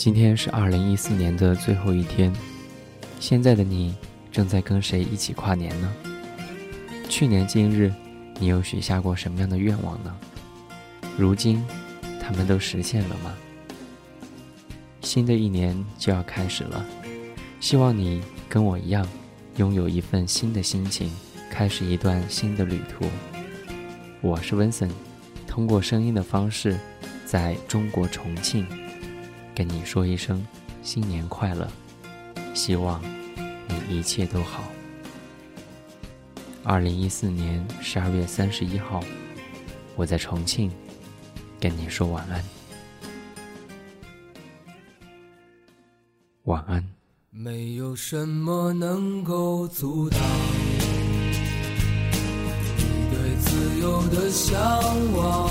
今天是二零一四年的最后一天，现在的你正在跟谁一起跨年呢？去年今日，你又许下过什么样的愿望呢？如今，他们都实现了吗？新的一年就要开始了，希望你跟我一样，拥有一份新的心情，开始一段新的旅途。我是温森，通过声音的方式，在中国重庆，跟你说一声新年快乐，希望你一切都好。二零一四年十二月三十一号，我在重庆，跟你说晚安，晚安。没有什么能够阻挡对。自由的向往，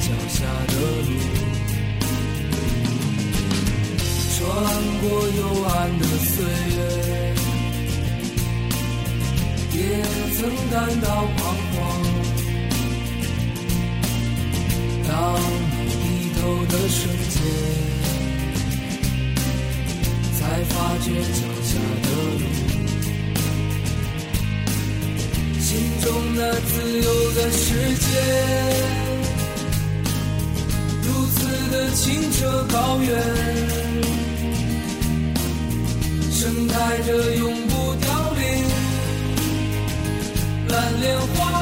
脚下的路，穿过幽暗的岁月，也曾感到彷徨，当你低头的瞬间。才发觉脚下的路，心中那自由的世界，的清澈高原，盛开着永不凋零蓝莲花。